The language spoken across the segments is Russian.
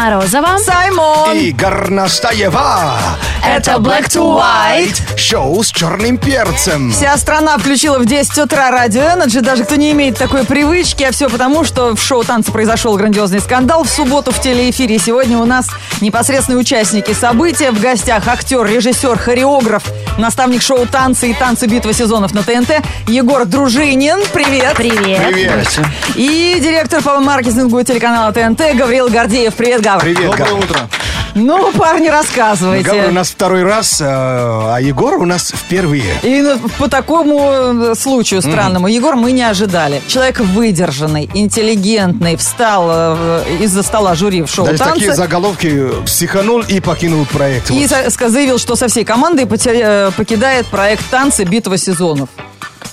Морозова. Саймон! Игорь Настаева. Это Black to White. Шоу с черным перцем. Вся страна включила в 10 утра радио Energy, даже кто не имеет такой привычки, а все потому, что в шоу танца произошел грандиозный скандал в субботу в телеэфире. Сегодня у нас непосредственные участники события. В гостях актер, режиссер, хореограф, наставник шоу танцы и танцы битва сезонов на ТНТ Егор Дружинин. Привет! Привет. Привет. И директор по маркетингу телеканала ТНТ Гавриил Гордеев. Привет, Гав. Привет, Доброе Гав. утро. Ну, парни, рассказывайте. Гавр у нас второй раз, э, а Егор у нас впервые. И ну, по такому э, случаю странному, Егор, мы не ожидали. Человек выдержанный, интеллигентный, встал э, из-за стола жюри в шоу Даже танцы. такие заголовки психанул и покинул проект. И Вот. заявил, что со всей командой покидает проект «Танцы. Битва сезонов».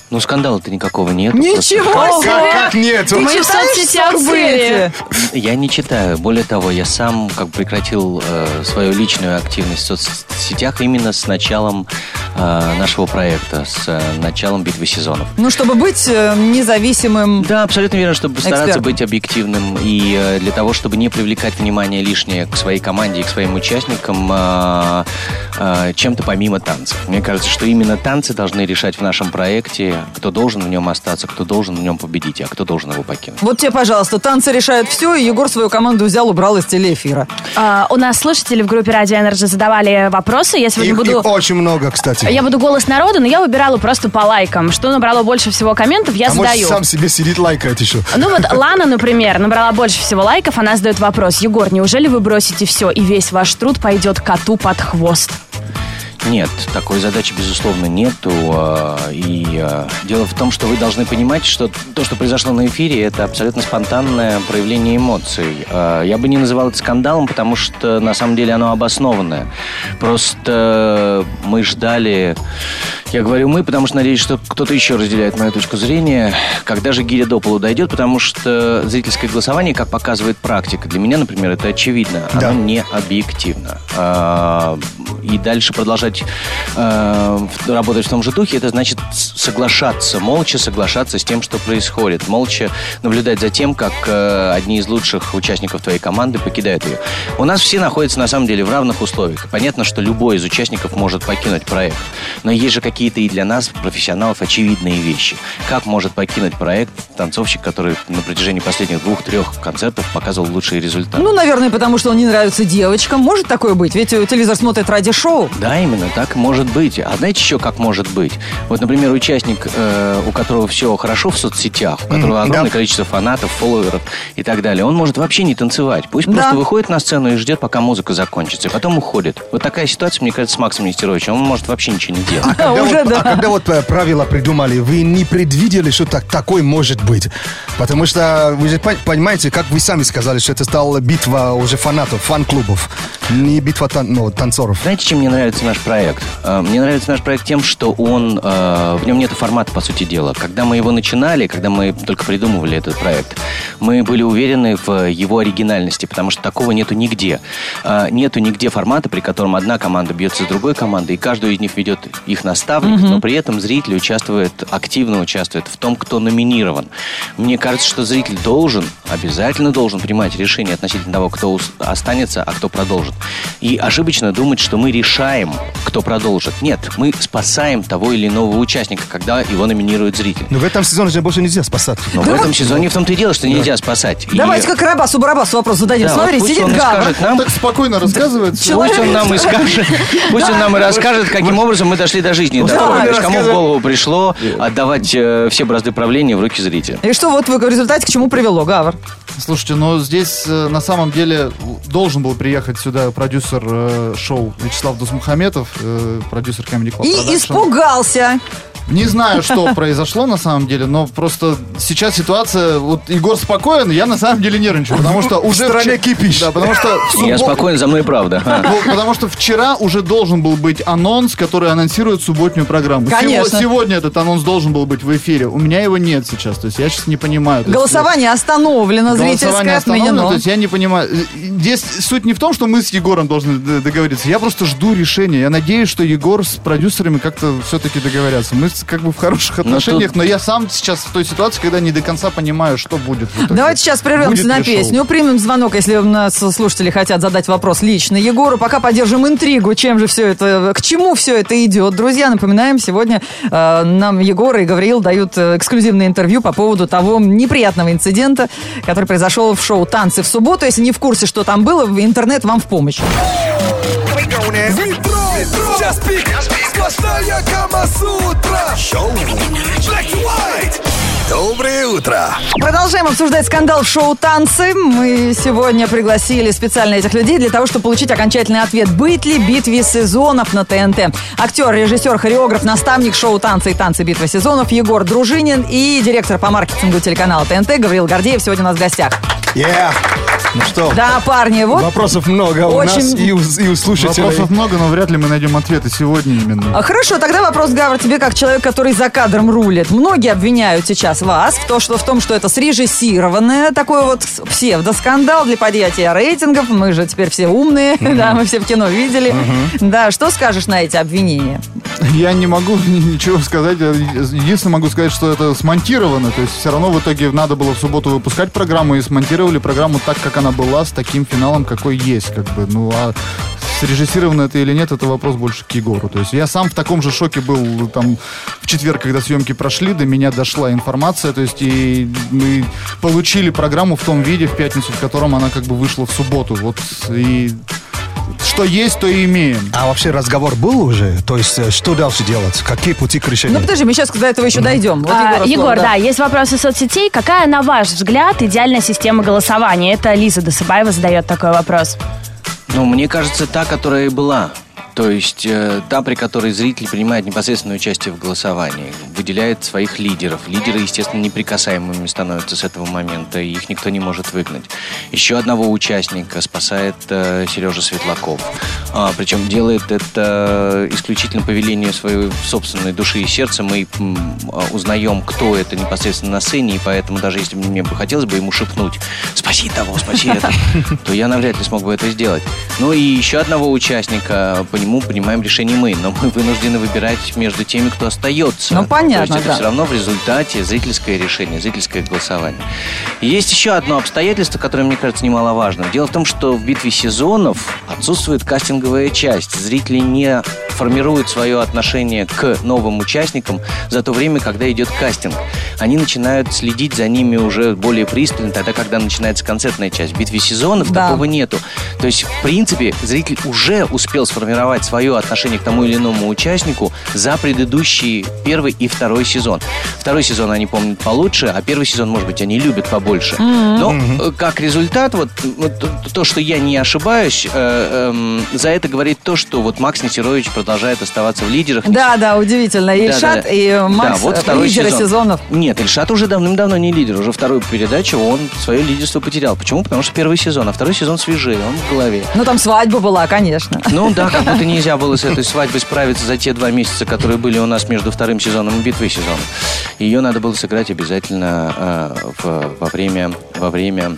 Ну, скандала-то никакого нет. Ничего Как, себе! как нет? Ты Мы в соцсетях соцсети? Я не читаю. Более того, я сам как прекратил э, свою личную активность в соцсетях именно с началом э, нашего проекта, с э, началом битвы сезонов. Ну, чтобы быть э, независимым. Да, абсолютно верно, чтобы стараться Экспертом. быть объективным и э, для того, чтобы не привлекать внимание лишнее к своей команде и к своим участникам э, э, чем-то помимо танцев. Мне кажется, что именно танцы должны решать в нашем проекте, кто должен в нем остаться, кто должен в нем победить, а кто должен его покинуть. Вот тебе, пожалуйста, танцы решают все, и Егор свою команду взял, убрал из телеэфира. А, у нас слушатели в группе Радио Energy задавали вопросы. Я сегодня Их, буду... их очень много, кстати. Я буду голос народа, но я выбирала просто по лайкам. Что набрало больше всего комментов, я а может задаю. сам себе сидит лайкает еще. Ну вот Лана, например, набрала больше всего лайков, она задает вопрос. Егор, неужели вы бросите все, и весь ваш труд пойдет коту под хвост? Нет, такой задачи, безусловно, нету. а, И а, дело в том, что вы должны понимать, что то, что произошло на эфире, это абсолютно спонтанное проявление эмоций. А, Я бы не называл это скандалом, потому что на самом деле оно обоснованное. Просто мы ждали... Я говорю мы, потому что надеюсь, что кто-то еще разделяет мою точку зрения. Когда же гиря до полу дойдет, потому что зрительское голосование, как показывает практика, для меня, например, это очевидно, Да. оно не объективно. А, И дальше продолжать в- работать в том же духе, это значит соглашаться, молча соглашаться с тем, что происходит, молча наблюдать за тем, как э, одни из лучших участников твоей команды покидают ее. У нас все находятся на самом деле в равных условиях. Понятно, что любой из участников может покинуть проект, но есть же какие-то и для нас, профессионалов, очевидные вещи. Как может покинуть проект танцовщик, который на протяжении последних двух-трех концертов показывал лучшие результаты? Ну, наверное, потому что он не нравится девочкам. Может такое быть? Ведь э, телевизор смотрит ради шоу. Да, именно так может быть. А знаете еще как может быть? Вот, например, участник, э, у которого все хорошо в соцсетях, у которого Мгм, огромное да. количество фанатов, фолловеров и так далее, он может вообще не танцевать. Пусть Да. просто выходит на сцену и ждет, пока музыка закончится, и потом уходит. Вот такая ситуация, мне кажется, с Максом Нестеровичем. Он может вообще ничего не делать. Когда Уже вот- да. А когда вот э, правила придумали, вы не предвидели, что так, такой может быть? Потому что вы же пон- понимаете, как вы сами сказали, что это стала битва уже фанатов, фан-клубов, не битва тан- ну, танцоров. Знаете, чем мне нравится наш проект? Э, Мне нравится наш проект тем, что он, э, в нем нет формата, по сути дела. Когда мы его начинали, когда мы только придумывали этот проект, мы были уверены в его оригинальности, потому что такого нету нигде. Нету нигде формата, при котором одна команда бьется с другой командой, и каждую из них ведет их наставник, но при этом зритель участвует, активно участвует в том, кто номинирован. Мне кажется, что зритель должен, обязательно должен принимать решение относительно того, кто останется, а кто продолжит. И ошибочно думать, что мы решаем, кто продолжит. Нет, мы спасаем того или иного участника, когда его номинирует зритель. Но в этом сезоне же больше нельзя спасать. Но в этом сезоне в том-то и дело, что нельзя спасать. И- Давайте как Карабасу Барабасу вопрос зададим. Да, Смотри, вот пусть сидит он и Гава. скажет нам, Так спокойно рассказывает. Человек- Пусть он нам и скажет, пусть он нам и расскажет, каким образом мы дошли до жизни. Есть кому в голову пришло отдавать э, все бразды правления в руки зрителя. И что вот в результате к чему привело, Гавр? Слушайте, но здесь э, на самом деле должен был приехать сюда продюсер э, шоу Вячеслав Дусмухаметов, э, продюсер Comedy Club И Production. испугался. Не знаю, что произошло на самом деле, но просто сейчас ситуация... Вот Егор спокоен, я на самом деле нервничаю, потому что уже... стране вчера- кипиш. Да, потому что... в Я суббо- спокоен, за мной правда. А. Ну, потому что вчера уже должен был быть анонс, который анонсирует субботнюю программу. Конечно. сегодня этот анонс должен был быть в эфире. У меня его нет сейчас. То есть я сейчас не понимаю. Есть, Голосование остановлено, Голосование зрительское остановлено, отменено. то есть я не понимаю. Здесь суть не в том, что мы с Егором должны договориться. Я просто жду решения. Я надеюсь, что Егор с продюсерами как-то все-таки договорятся. Мы как бы в хороших отношениях, но, я сам сейчас в той ситуации, когда не до конца понимаю, что будет. в итоге. Давайте сейчас прервемся Будет на ли шоу? песню. Примем звонок, если у нас слушатели хотят задать вопрос лично Егору. Пока поддержим интригу, чем же все это, к чему все это идет. Друзья, напоминаем, сегодня э, нам Егор и Гавриил дают э, эксклюзивное интервью по поводу того неприятного инцидента, который произошел в шоу «Танцы в субботу». Если не в курсе, что там было, в интернет вам в помощь. Пик, сплошная Камасутра Шоу Black to White Доброе утро! Продолжаем обсуждать скандал в шоу «Танцы». Мы сегодня пригласили специально этих людей для того, чтобы получить окончательный ответ. Быть ли битве сезонов на ТНТ? Актер, режиссер, хореограф, наставник шоу «Танцы» и «Танцы. Битва сезонов» Егор Дружинин и директор по маркетингу телеканала ТНТ Гавриил Гордеев сегодня у нас в гостях. Yeah. Ну что, Да, парни, вот вопросов много у Очень- нас и у, и у слушателей. Вопросов много, но вряд ли мы найдем ответы сегодня именно. А, Хорошо, тогда вопрос, Гавр, тебе как человек, который за кадром рулит. Многие обвиняют сейчас вас в, то, что, в том, что это срежиссированное такой вот псевдоскандал для подъятия рейтингов. Мы же теперь все умные, да, мы все в кино видели. Да, что скажешь на эти обвинения? Я не могу ни- ничего сказать. Я Единственное могу сказать, что это смонтировано. То есть все равно в итоге надо было в субботу выпускать программу и смонтировали программу так, как она была, с таким финалом, какой есть. Как бы. Ну а срежиссировано это или нет, это вопрос больше к Егору. То есть я сам в таком же шоке был там в четверг, когда съемки прошли, до меня дошла информация, то есть и мы получили программу в том виде в пятницу, в котором она как бы вышла в субботу. Вот и что есть, то и имеем. А вообще разговор был уже? То есть, э, что дальше делать? Какие пути к решению? Ну, подожди, мы сейчас до этого еще дойдем. Вот А, слово, Егор, да. есть вопросы соцсетей. Какая, на ваш взгляд, идеальная система голосования? Это Лиза Досыбаева задает такой вопрос. Ну, мне кажется, та, которая и была. То есть э, та, при которой зритель принимает непосредственное участие в голосовании, выделяет своих лидеров. Лидеры, естественно, неприкасаемыми становятся с этого момента, и их никто не может выгнать. Еще одного участника спасает э, Сережа Светлаков. А, причем делает это исключительно по велению своей собственной души и сердца. Мы м, а, узнаем, кто это непосредственно на сцене, и поэтому даже если мне бы хотелось бы ему шепнуть «спаси того, спаси это», то я навряд ли смог бы это сделать. Ну и еще одного участника, по нему принимаем решение мы, но мы вынуждены выбирать между теми, кто остается. Ну, понятно, То есть это да. все равно в результате зрительское решение, зрительское голосование. Есть еще одно обстоятельство, которое, мне кажется, немаловажным. Дело в том, что в битве сезонов отсутствует кастинговая часть. Зрители не формируют свое отношение к новым участникам за то время, когда идет кастинг. Они начинают следить за ними уже более пристально, тогда, когда начинается концертная часть. В битве сезонов Да. такого нету. То есть, в принципе, зритель уже успел сформировать свое отношение к тому или иному участнику за предыдущий первый и второй сезон. Второй сезон они помнят получше, а первый сезон, может быть, они любят побольше. Но э, как результат, вот, вот то- то, что я не ошибаюсь, э, эм, за это говорит то, что вот Макс Несерович продолжает оставаться в лидерах. Да, да, удивительно. И Ильшат, Да-да-да. и Макс, Да, вот э, второй лидеры сезон. сезонов. Нет, Ильшат уже давным-давно не лидер. Уже вторую передачу он свое лидерство потерял. Почему? Потому что первый сезон, а второй сезон свежее, он в голове. Ну, там свадьба была, конечно. Ну да, как будто нельзя было с этой свадьбой справиться за те два месяца, которые были у нас между вторым сезоном и битвой сезона. Ее надо было сыграть обязательно э, в- во время во время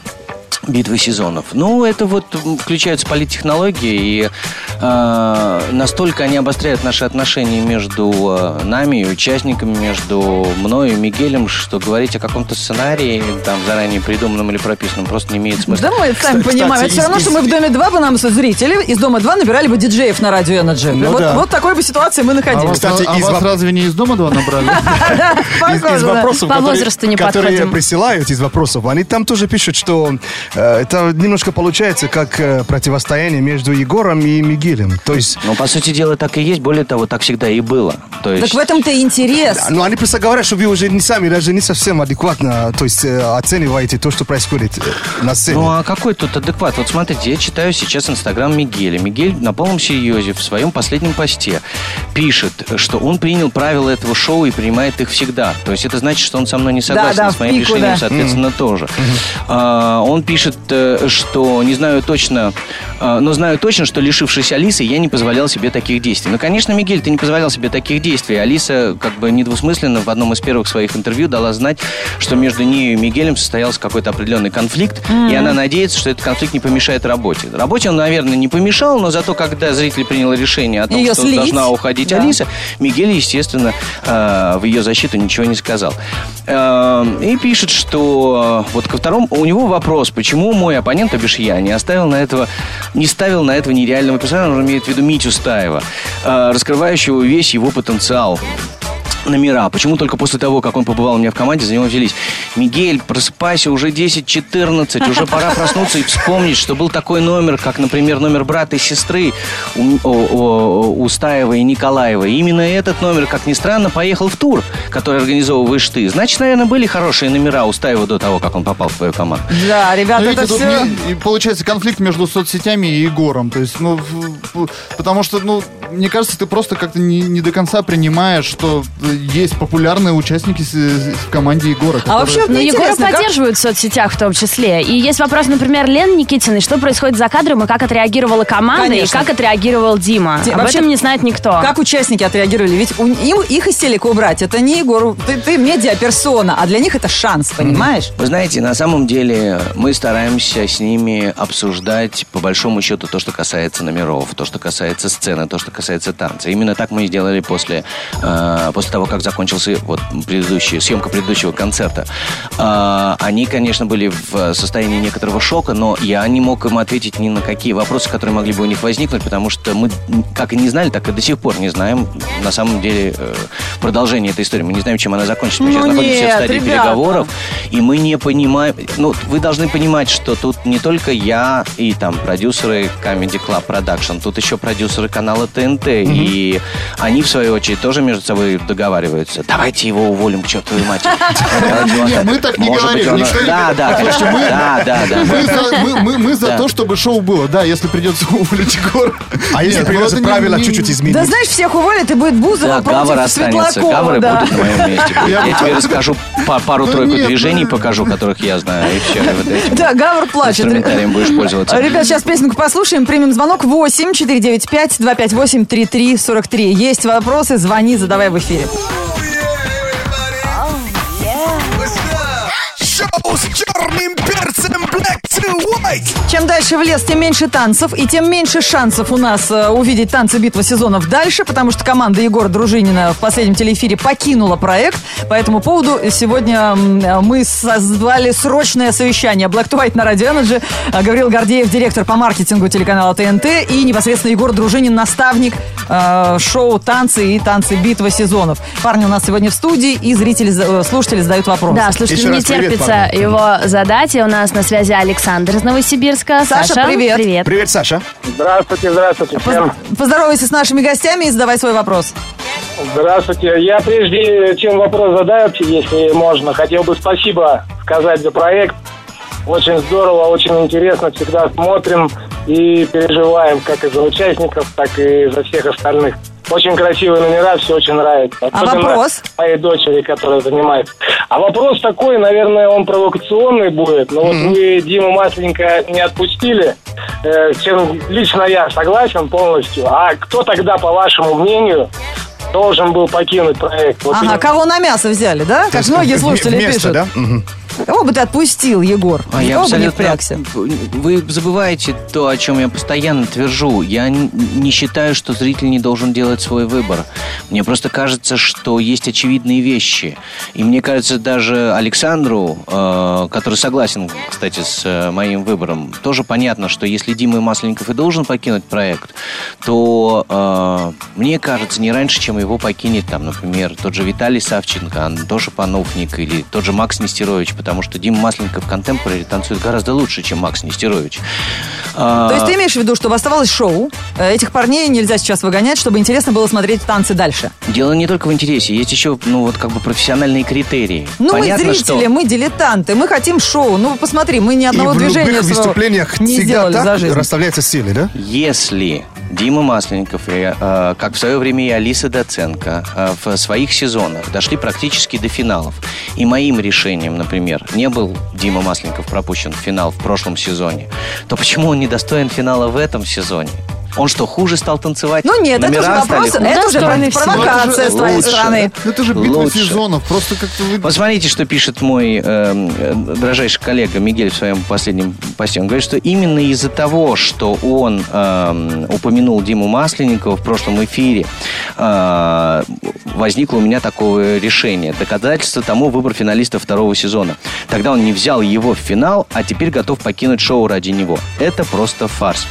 битвы сезонов. Ну, это вот включаются политтехнологии, и э, настолько они обостряют наши отношения между э, нами и участниками, между мною и Мигелем, что говорить о каком-то сценарии, там, заранее придуманном или прописанном, просто не имеет смысла. Да мы сами Кстати, понимаем. Это все равно, что мы в Доме 2 бы нам со зрители из Дома 2 набирали бы диджеев на радио Energy. Ну вот, да. вот такой бы ситуации мы А находились. вас, Кстати, а из вас воп- разве не из дома два набрали? из, вопросов, По которые, присылают из вопросов, они там тоже пишут, что это немножко получается как э, противостояние между Егором и Мигелем. То есть, Ну, по сути дела, так и есть. Более того, так всегда и было. То есть... Так в этом-то и интерес. ну, они просто говорят, что вы уже не сами, даже не совсем адекватно, то есть э, оцениваете то, что происходит э, на сцене. Ну а какой тут адекват? Вот смотрите, я читаю сейчас инстаграм Мигеля. Мигель на полном серьезе в своем последнем посте пишет, что он принял правила этого шоу и принимает их всегда. То есть это значит, что он со мной не согласен, да, с моим пику, решением, да. соответственно, тоже. А, он пишет, э, что не знаю точно, э, но знаю точно, что лишившись Алисой я не позволял себе таких действий. Ну, конечно, Мигель, ты не позволял себе таких действий. Алиса как бы недвусмысленно в одном из первых своих интервью дала знать, что между ней и Мигелем состоялся какой-то определенный конфликт, и она надеется, что этот конфликт не помешает работе. Работе он, наверное, не помешал, но зато когда зритель принял решение о том, Её что слить. должна уходить Да. Алиса, Мигель, естественно, э, в ее защиту ничего не сказал. Э, И пишет, что вот ко второму у него вопрос, почему мой оппонент, то бишь я, не оставил на этого, не ставил на этого нереального персонажа, он имеет в виду Митю Стаева, э, раскрывающего весь его потенциал номера. Почему только после того, как он побывал у меня в команде, за него взялись? Мигель, просыпайся, уже 10-14, уже пора проснуться и вспомнить, что был такой номер, как, например, номер брата и сестры у, о- о- у Стаева и Николаева. И именно этот номер, как ни странно, поехал в тур, который организовываешь ты. Значит, наверное, были хорошие номера у Стаева до того, как он попал в твою команду. Да, ребята, Ну, это видите, тут все... не- и получается конфликт между соцсетями и Егором. То есть, ну, потому что, ну, мне кажется, ты просто как-то не, не до конца принимаешь, что есть популярные участники с- с- в команде Егора. А которые- вообще, Ну, Егора как- поддерживают в соцсетях в том числе. И есть вопрос, например, Лены Никитиной, что происходит за кадром и как отреагировала команда, Конечно. и как отреагировал Дима. Ди- Об вообще, этом не знает никто. Как участники отреагировали? Ведь у- им, их из телека убрать, это не Егор, ты, ты медиаперсона, а для них это шанс, понимаешь? Вы знаете, на самом деле мы стараемся с ними обсуждать, по большому счету, то, что касается номеров, то, что касается сцены, то, что касается танца. Именно так мы и сделали после, э, после того, как закончился вот предыдущий, съемка предыдущего концерта. Э, они, конечно, были в состоянии некоторого шока, но я не мог им ответить ни на какие вопросы, которые могли бы у них возникнуть, потому что мы как и не знали, так и до сих пор не знаем на самом деле э, продолжение этой истории. Мы не знаем, чем она закончится. Мы Ну сейчас находимся нет, в стадии ребята. переговоров. И мы не понимаем... Ну, вы должны понимать, что тут не только я и там продюсеры Comedy Club Production, тут еще продюсеры канала ТНТ. И они, в свою очередь, тоже между собой договариваются. Давайте его уволим к чертовой матери. Его Нет, мы так не говорим, Да, да, конечно. Да, да, да. Мы за, то, чтобы шоу было. Да, если придется уволить Егора. А если ну придется правила чуть-чуть изменить? Да знаешь, всех уволят, и будет Бузова против останется. Светлакова. Гавар да. будет на моем месте. Я- тебе расскажу пару-тройку движений, покажу, которых я знаю. И все, Да, Гавр плачет. инструментарием будешь пользоваться. Ребят, сейчас песенку послушаем. Примем звонок 8 495 258 3343. Есть вопросы, звони, задавай в эфире. Чем дальше в лес, тем меньше танцев, и тем меньше шансов у нас э, увидеть танцы битва сезонов дальше, потому что команда Егора Дружинина в последнем телеэфире покинула проект. По этому поводу сегодня э, мы созвали срочное совещание. Black to White на Radio Energy. Э, Гаврил Гордеев, директор по маркетингу телеканала ТНТ, и непосредственно Егор Дружинин, наставник э, шоу «Танцы» и «Танцы битва сезонов». Парни у нас сегодня в студии, и зрители, э, слушатели задают вопросы. Да, слушайте, Еще не привет, терпится парни. его задать. И у нас на связи Александр из Новосибирска. Саша, привет. Привет. Привет, Саша. Здравствуйте, здравствуйте всем. Поз- Поздоровайся с нашими гостями и задавай свой вопрос. Здравствуйте. Я прежде чем вопрос задать, если можно, хотел бы спасибо сказать за проект. Очень здорово, очень интересно, всегда смотрим и переживаем как и за участников, так и за всех остальных. Очень красивые номера, все очень нравится. А вопрос? моей дочери, которая занимается. А вопрос такой, наверное, он провокационный будет. Но вот вы Диму Масленько не отпустили, э, с чем лично я согласен полностью. А кто тогда, по вашему мнению, должен был покинуть проект? Вот Ага, именно- кого на мясо взяли, да? Как многие слушатели вместо, пишут. да? Мгм. Кого бы ты отпустил, Егор? А я бы не впрягся? Вы забываете то, о чем я постоянно твержу. Я не считаю, что зритель не должен делать свой выбор. Мне просто кажется, что есть очевидные вещи. И мне кажется, даже Александру, э, который согласен, кстати, с э, моим выбором, тоже понятно, что если Дима Масленников и должен покинуть проект, то э, мне кажется, не раньше, чем его покинет, там, например, тот же Виталий Савченко, Антоша Пануфник или тот же Макс Нестерович, потому что Дима Масленников в контемпораре танцует гораздо лучше, чем Макс Нестерович. А, То есть ты имеешь в виду, что оставалось шоу, э, этих парней нельзя сейчас выгонять, чтобы интересно было смотреть танцы дальше? Дело не только в интересе, есть еще, ну, вот как бы профессиональные критерии. Ну, Понятно, мы зрители, что... мы дилетанты, мы хотим шоу. Ну, посмотри, мы ни И одного в движения любых выступлениях не сделали за так жизнь. расставляются силы, да? Если Дима Масленников, и, э, как в свое время и Алиса Доценко, э, в своих сезонах дошли практически до финалов, и моим решением, например, не был Дима Масленников пропущен в финал в прошлом сезоне, то почему он не достоин финала в этом сезоне? Он что, хуже стал танцевать? Ну нет, это уже Номера стали вопрос, хуже? это уже провокация с твоей Лучше. стороны. Ну, Это же битва Лучше. сезонов. Просто как-то вы... Посмотрите, что пишет мой э, э, дрожайший коллега Мигель в своем последнем посте. Он говорит, что именно из-за того, что он э, упомянул Диму Масленникова в прошлом эфире, э, возникло у меня такое решение. Доказательство тому выбор финалиста второго сезона. Тогда он не взял его в финал, а теперь готов покинуть шоу ради него. Это просто фарс.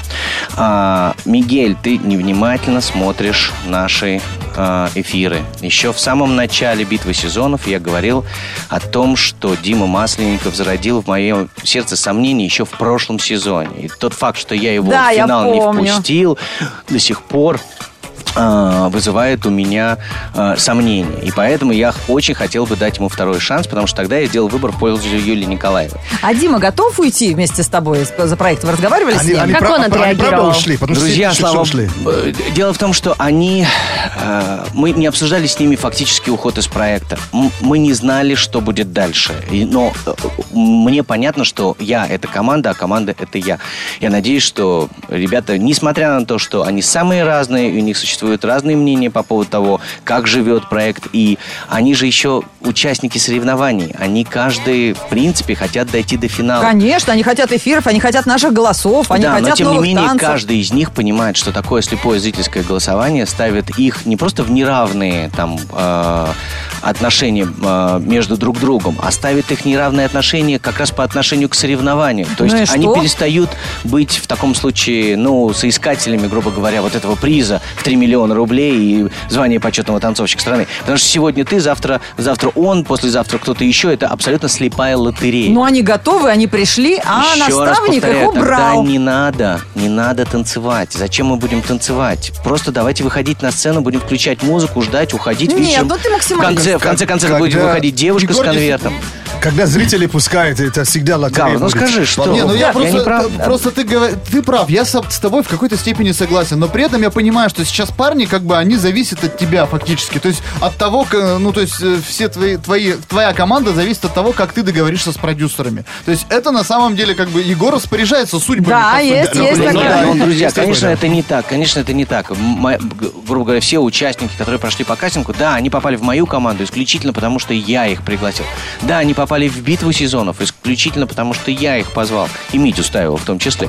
А, Мигель, ты невнимательно смотришь наши э, эфиры. Еще в самом начале битвы сезонов я говорил о том, что Дима Масленников зародил в моем сердце сомнения еще в прошлом сезоне. И тот факт, что я его Да, в финал не впустил, до сих пор вызывает у меня э, сомнения. И поэтому я очень хотел бы дать ему второй шанс, потому что тогда я сделал выбор в пользу Юлии Николаевой. А Дима готов уйти вместе с тобой за проект? Вы разговаривали с Они, ним? они Как пра- он они правда отреагировал? ушли, потому что Друзья, все- слава ушли. Э, Дело в том, что они... э, Мы не обсуждали с ними фактически уход из проекта. Мы не знали, что будет дальше. И- Но э, мне понятно, что я — это команда, а команда — это я. Я надеюсь, что ребята, несмотря на то, что они самые разные, и у них существуют разные мнения по поводу того, как живет проект, и они же еще участники соревнований. Они каждый, в принципе, хотят дойти до финала. Конечно, они хотят эфиров, они хотят наших голосов, они да, хотят но тем не менее танцев. каждый из них понимает, что такое слепое зрительское голосование ставит их не просто в неравные там э, отношения э, между друг другом, а ставит их неравные отношения как раз по отношению к соревнованию. То Ну есть и они что? перестают быть в таком случае, ну, соискателями, грубо говоря, вот этого приза в 3 миллиона рублей и звания почетного танцовщика страны. Потому что сегодня ты, завтра, завтра он, послезавтра кто-то еще. Это абсолютно слепая лотерея. Ну, они готовы, они пришли, а Еще раз наставник их повторяю, убрал. Тогда не надо, не надо танцевать. Зачем мы будем танцевать? Просто давайте выходить на сцену, будем включать музыку, ждать, уходить Нет, вечером. ну ты в максимально- конце, в конце концов Когда- будет выходить девушка Егор, с конвертом. Когда зрители пускают, это всегда лотерея Гав, ну будет. скажи, что? Не, ну я, Я просто, не прав? т- просто ты, ты прав, я с, тобой в какой-то степени согласен, но при этом я понимаю, что сейчас парни, как бы, они зависят от тебя фактически, то есть от того, к- ну, то есть э, все твои, твои, твоя команда зависит от того, как ты договоришься с продюсерами. То есть это на самом деле, как бы, Егор распоряжается судьбами. Да, есть, есть ну, такая. да, Ну, друзья, конечно, да. это не так. Конечно, это не так. М- г- грубо говоря, все участники, которые прошли по кастингу, да, они попали в мою команду исключительно потому, что я их пригласил. Да, они попали в битву сезонов исключительно потому, что я их позвал. И Митю Стаева в том числе.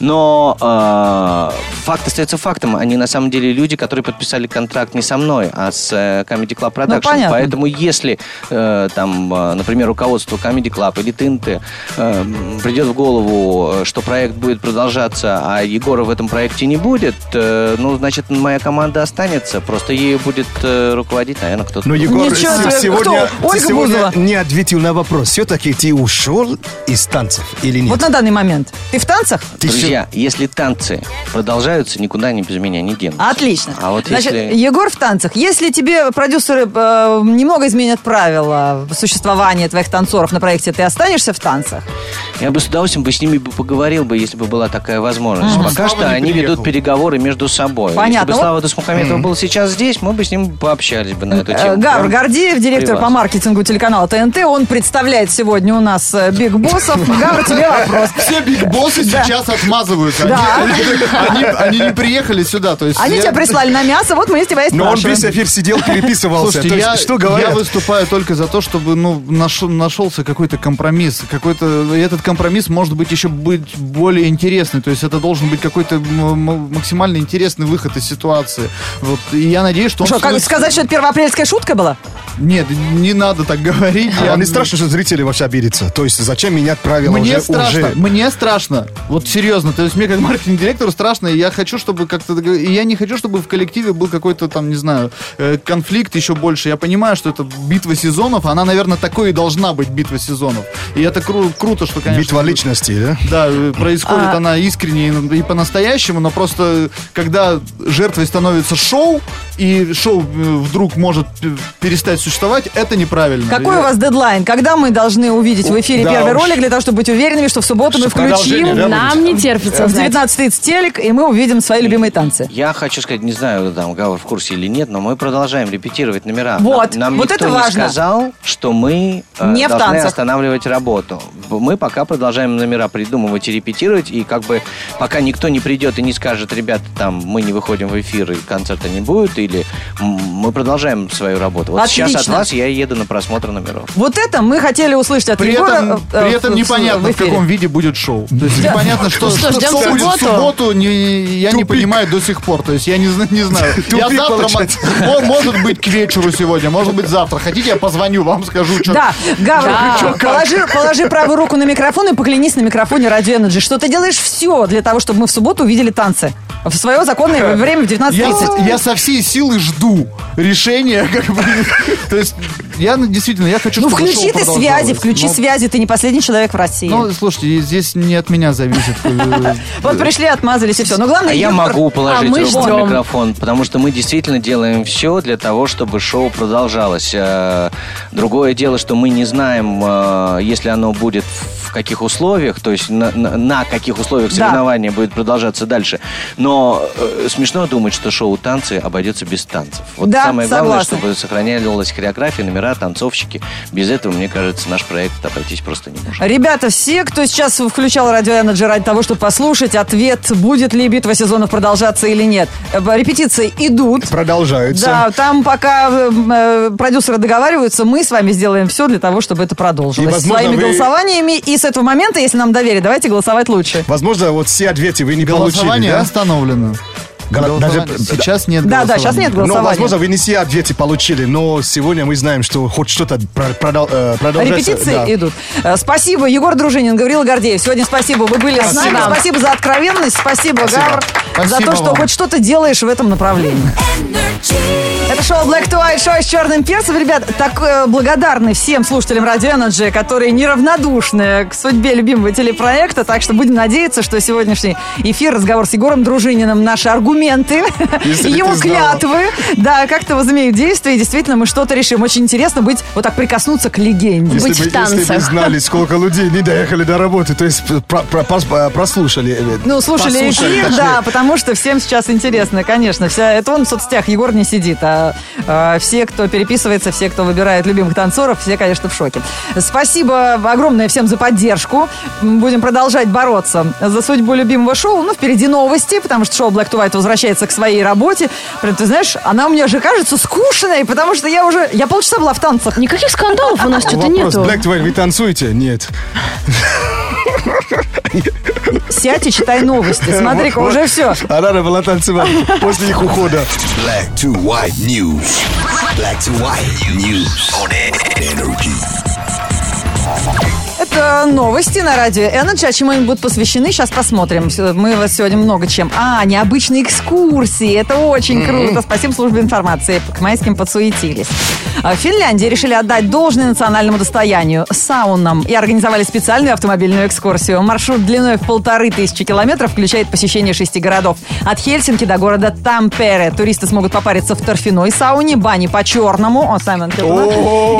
Но э, факт остается фактом. Они на самом деле люди, которые подписали контракт не со мной, а с э, Comedy Club Production. Ну, понятно. Поэтому если, э, там, э, например, руководство Comedy Club или ТНТ э, придет в голову, что проект будет продолжаться, а Егора в этом проекте не будет, э, ну, значит, моя команда останется. Просто ею будет э, руководить, наверное, кто-то. Но Егор Ничего сегодня, кто? Ольга сегодня Бузова? не ответил на вопрос. Все-таки ты ушел из танцев или нет? Вот на данный момент. Ты в танцах? Ты Друзья, если танцы продолжаются, никуда они без меня не денутся. Отлично. А вот Значит, если... Егор в танцах. Если тебе продюсеры э, немного изменят правила существования твоих танцоров на проекте, ты останешься в танцах? Я бы с удовольствием бы с ними бы поговорил бы, если бы была такая возможность. Пока Слава что они приехал. ведут переговоры между собой. Понятно. Если бы Слава Дусмухаметов был сейчас здесь, мы бы с ним пообщались бы на эту Э, тему. Гавр Прям Гордеев, директор по маркетингу телеканала ТНТ, он представляет сегодня у нас э, Биг Боссов. Гавр, тебе вопрос. Все биг-боссы сейчас отмазываются. Они- Да. Они, они не приехали сюда. То есть Они я- тебя прислали на мясо, вот мы с тебя и Но он весь эфир сидел, переписывался. Я, что я говорят? выступаю только за то, чтобы ну, нашел- нашелся какой-то компромисс. Какой-то, этот компромисс может быть еще быть более интересный. То есть это должен быть какой-то максимально интересный выход из ситуации. Вот, и я надеюсь, что он... Что, как случится. сказать, что это первоапрельская шутка была? Нет, не надо так говорить. А Я- не страшно, что зрители вообще обидятся? То есть зачем менять правила Мне уже? страшно, уже? мне страшно. Вот серьезно. То есть мне как маркетинг-директору страшно, и я хочу, чтобы как-то... И я не хочу, чтобы в коллективе был какой-то там, не знаю, э, конфликт еще больше. Я понимаю, что это битва сезонов, она, наверное, такой и должна быть битва сезонов. И это кру- круто, что, конечно... Битва личностей, да? Да, э, происходит А- она искренне и, и по-настоящему, но просто когда жертвой становится шоу, и шоу э, вдруг может перестать существовать, это неправильно. Какой Я- у вас дедлайн? Когда мы должны увидеть в эфире Да первый уж. ролик для того, чтобы быть уверенными, что в субботу мы включим да, Нам не терпится в знать. 19.30 телек, и мы увидим свои любимые танцы. Я хочу сказать, не знаю, там Гавр в курсе или нет, но мы продолжаем репетировать номера. Вот, нам, вот никто это не важно. сказал, что мы э, Не в должны танцах. останавливать работу. Мы пока продолжаем номера придумывать и репетировать, и как бы пока никто не придет и не скажет, ребята, там, мы не выходим в эфир, и концерта не будет, или мы продолжаем свою работу. Вот сейчас от Отлично. вас я еду на просмотр номеров. Вот это мы хотели услышать от При Егора. этом, э, при этом в- непонятно, в, эфире. каком виде будет шоу. То есть непонятно, что, Что, будет в субботу? не- я не понимаю до сих пор. То есть я не, не знаю. Я завтра, мо- может быть, к вечеру сегодня, может быть, завтра. Хотите, я позвоню вам, скажу, что... Да, Гавр, Да. чё, положи, положи правую руку на микрофон и поклянись на микрофоне Radio Energy, что ты делаешь все для того, чтобы мы в субботу увидели танцы. В свое законное время в Я, 19.30. я со всей силы жду решения, как бы. То есть, я ну, действительно, я хочу, Ну, включи ты связи, включи Но- связи, ты не последний человек в России. Ну, слушайте, здесь не от меня зависит. э, вот пришли, отмазались и все. Но главное, А я могу положить А мы руку на микрофон, потому что мы действительно делаем все для того, чтобы шоу продолжалось. Э, Другое дело, что мы не знаем, э, если оно будет в каких условиях, то есть на, на- на каких условиях Да. соревнования будет продолжаться дальше. Но э, смешно думать, что шоу «Танцы» обойдется без танцев. Вот Да, самое главное, согласна. чтобы сохранялась хореография, номера, танцовщики. Без этого, мне кажется, наш проект обойтись просто не может. Ребята, все, кто сейчас включал радио Energy ради того, чтобы послушать ответ, будет ли битва сезонов продолжаться или нет. Э, Репетиции идут. Продолжаются. Да, там пока э, э, продюсеры договариваются, мы с вами сделаем все для того, чтобы это продолжилось. И, возможно, Своими вы- голосованиями. И с этого момента, если нам доверие, давайте голосовать лучше. Возможно, вот все ответы вы не получили, Голосование да? остановлено. Голо- Голосование- даже- Сейчас нет Да, да, голосования. сейчас нет голосования. возможно, вы не все ответы получили, но сегодня мы знаем, что хоть что-то про- продол- э, продолжается. Репетиции да. идут. Э, Спасибо, Егор Дружинин, Гаврила Гордеев. Сегодня спасибо, вы были с нами. Спасибо. Спасибо за откровенность. Спасибо, Гавр, за Спасибо то, что вам. хоть что-то делаешь в этом направлении. Это шоу Black to White, шоу с черным перцем. Ребят, так э, благодарны всем слушателям Radio Energy, которые неравнодушны к судьбе любимого телепроекта. Так что будем надеяться, что сегодняшний эфир, разговор с Егором Дружининым, наши аргументы, Если его клятвы, да, как-то возымеют действие. И действительно, мы что-то решим. Очень интересно быть, вот так прикоснуться к легенде. Если Быть бы, в танцах. если бы знали, сколько людей не доехали до работы, то есть про- про- пос- прослушали. э, Ну, слушали послушали, эфир, точнее. да, потому что всем сейчас интересно, конечно. Вся, это он в соцсетях, Егор не сидит, а, а, все, кто переписывается, все, кто выбирает любимых танцоров, все, конечно, в шоке. Спасибо огромное всем за поддержку. Будем продолжать бороться за судьбу любимого шоу. Ну, впереди новости, потому что шоу Black to White возвращается к своей работе. Прям, ты знаешь, она у меня же кажется скучной, потому что я уже, я полчаса была в танцах. Никаких скандалов у нас что-то Вопрос, нету. Black to White, вы танцуете? Нет. Сядь и читай новости. Смотри-ка, уже все. А надо было танцевать после их ухода. Black to white news. Black to white news on. Новости на радио Energy. А чему они будут посвящены, сейчас посмотрим. Мы вас сегодня много чем. А, необычные экскурсии. Это очень круто. Спасибо службе информации. К майским подсуетились. А В Финляндии решили отдать должное национальному достоянию – саунам. И организовали специальную автомобильную экскурсию. Маршрут длиной в полторы тысячи километров включает посещение шести городов. От Хельсинки до города Тампере. Туристы смогут попариться в торфяной сауне, бане по-черному. О, Саймон, ты?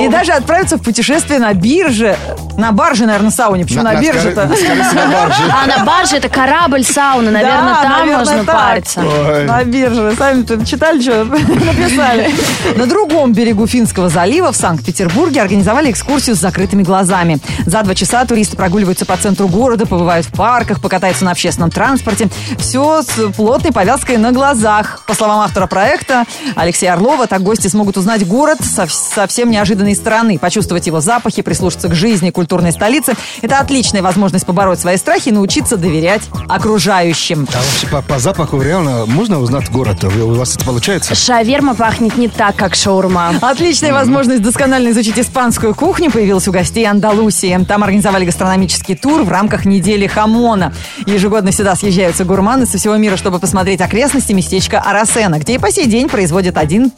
И даже отправиться в путешествие на бирже. На барже, наверное, сауне. Почему на, бирже-то? на барже. А на барже это корабль сауна. Наверное, Да, там наверное, можно так. париться. Ой. На бирже. Сами-то читали, что написали. На другом берегу Финского залива в Санкт-Петербурге организовали экскурсию с закрытыми глазами. За два часа туристы прогуливаются по центру города, побывают в парках, покатаются на общественном транспорте. Все с плотной повязкой на глазах. По словам автора проекта Алексея Орлова, так гости смогут узнать город со совсем неожиданной стороны, почувствовать его запахи, прислушаться к жизни культурной столицы. Это отличная возможность побороть свои страхи и научиться доверять окружающим. А вообще по, по запаху реально можно узнать город? У вас это получается? Шаверма пахнет не так, как шаурма. Отличная возможность досконально изучить испанскую кухню появилась у гостей Андалусии. Там организовали гастрономический тур в рамках недели хамона. Ежегодно сюда съезжаются гурманы со всего мира, чтобы посмотреть окрестности местечка Арасена, где и по сей день производят один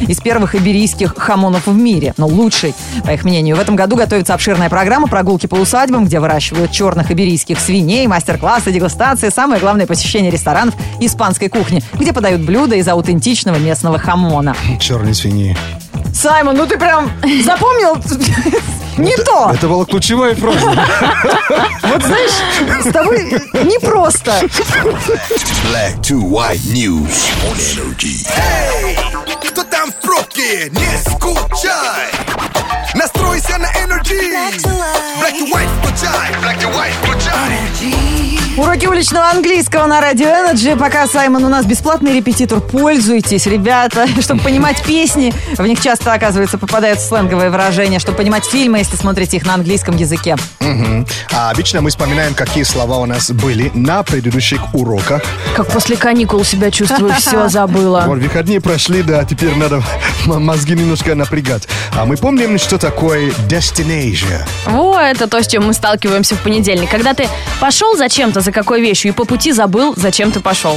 из первых иберийских хамонов в мире. Но лучший, по их мнению. В этом году готовится обширная программа прогулки по усадьбам, где выращивают черных иберийских свиней, мастер-классы, дегустации, самое главное посещение ресторанов испанской кухни, где подают блюда из аутентичного местного хамона. Черные свиньи. Саймон, ну ты прям запомнил не то. Это была ключевая фраза. Вот знаешь, с тобой непросто. Black to white news on energy. Эй, кто там в пробке? Не скучай. Настройся на energy Black to white, включай. Black to white, включай. Уроки уличного английского на Радио Energy. Пока, Саймон, у нас бесплатный репетитор. Пользуйтесь, ребята. Чтобы понимать песни, в них часто, оказывается, попадают сленговые выражения. Чтобы понимать фильмы, если смотрите их на английском языке. Мгм. А обычно мы вспоминаем, какие слова у нас были на предыдущих уроках. Как после каникул себя чувствую, все забыла. Вот выходные прошли, да, теперь надо мозги немножко напрягать. А мы помним, что такое destination. Во, это то, с чем мы сталкиваемся в понедельник. Когда ты пошел зачем-то, за какой вещью, и по пути забыл, зачем ты пошел.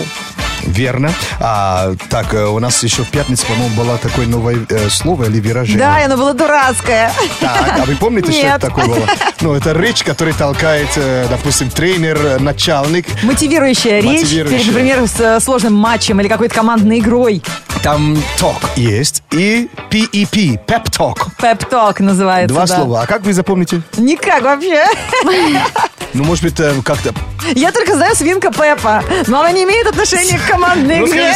Верно. А, так, э, у нас еще в пятницу, по-моему, было такое новое э, слово или выражение. Да, оно было дурацкое. Так, а вы помните, что Нет. это такое было? Ну, это речь, которую толкает, э, допустим, тренер, э, начальник. Мотивирующая речь Мотивирующая. перед, например, с э, сложным матчем или какой-то командной игрой. Там talk есть и PEP, pep talk. Пеп-ток называется. Два да. слова. А как вы запомните? Никак вообще. Ну, может быть, э, как-то... Я только знаю свинка Пеппа, но она не имеет отношения к командной Ну, игре.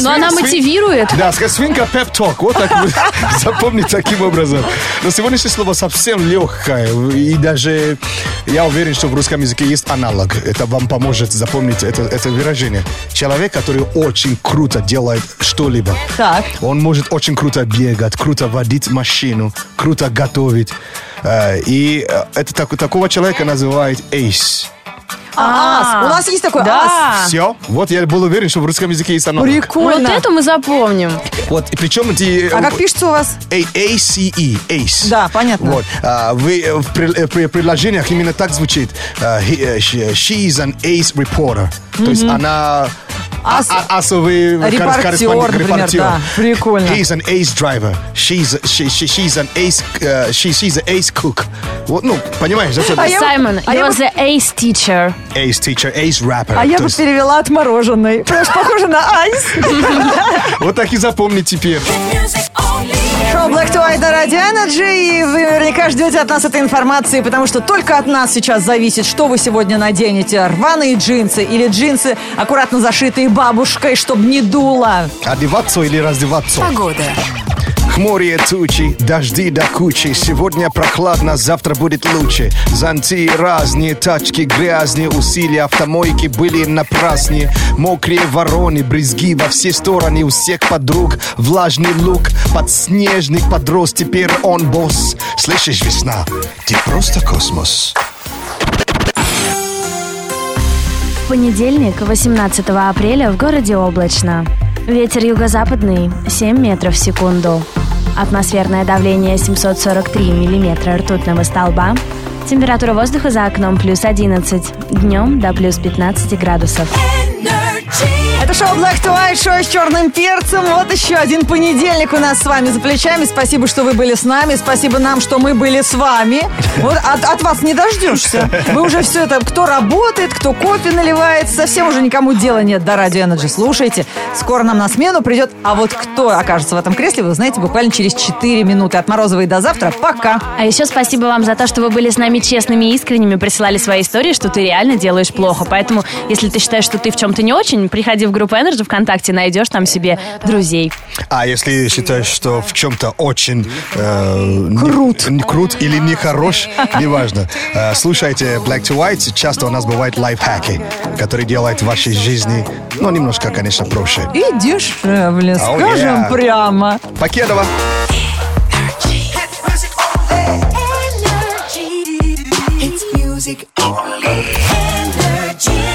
Но она свин- мотивирует. Да, скажи, свинка pep talk. Вот так вы запомните таким образом. Но сегодняшнее слово совсем легкое. И даже я уверен, что в русском языке есть аналог. Это вам поможет запомнить это, это выражение. Человек, который очень круто делает что-либо. Так. Он может очень круто бегать, круто водить машину, круто готовить. Э, И э, это так- такого человека называют ace. А, ас. У нас есть такой ас. Да. Все. Вот я был уверен, что в русском языке есть аналог. Вот Прикольно. это мы запомним. Вот, и причем эти... А как пишется у вас? A- ACE, ACE. Да, понятно. Вот. А, вы э, в, э, при- предложениях именно так звучит. А, he- э, she, she is an ace reporter. То есть она... Ас- а- а- асовый кор- Репортер, корреспондент, например, репортер. да. Прикольно. He's an ace driver. She's, she, she, she's an ace... э, she, she's an ace cook. Вот, ну, понимаешь, зачем? А я- Саймон, а я you're the ace teacher. Ace teacher, ace rapper. А я бы перевела отмороженный. Потому что похоже на айс. вот так и запомни теперь. Шоу Black to White на Радио Energy. И вы наверняка ждете от нас этой информации, потому что только от нас сейчас зависит, что вы сегодня наденете. Рваные джинсы или джинсы, аккуратно зашитые бабушкой, чтобы не дуло. Одеваться или раздеваться? Погода. Хмурые тучи, дожди до кучи. Сегодня прохладно, завтра будет лучше. Зонти разные, тачки грязные, усилия автомойки были напрасные. Мокрые вороны, брызги во все стороны, у всех подруг. Влажный лук, подснежник подрос, теперь он босс. Слышишь, весна, ты просто космос. Понедельник, 18 апреля, в городе облачно. Ветер юго-западный 7 метров в секунду. Атмосферное давление 743 миллиметра ртутного столба. Температура воздуха за окном плюс 11. Днем до плюс 15 градусов. Это шоу Black to White, шоу с черным перцем. Вот еще один понедельник у нас с вами за плечами. Спасибо, что вы были с нами. Спасибо нам, что мы были с вами. Вот от, от вас не дождешься. Вы уже все это, кто работает, кто кофе наливает, совсем уже никому дела нет до Радио Energy. Слушайте, скоро нам на смену придет. А вот кто окажется в этом кресле, вы узнаете буквально через 4 минуты. От Морозовой до завтра. Пока. А еще спасибо вам за то, что вы были с нами честными и искренними, присылали свои истории, что ты реально делаешь плохо. Поэтому, если ты считаешь, что ты в чем-то не очень, приходи в группу Energy ВКонтакте, найдешь там себе друзей. А если считаешь, что в чем-то очень э, крут. Не, крут или нехорош, неважно. Э, слушайте Black to White. Часто у нас бывают лайфхаки, которые делают в вашей жизни, ну, немножко, конечно, проще. И дешевле, Oh, скажем yeah. прямо. Покедова. It's music only.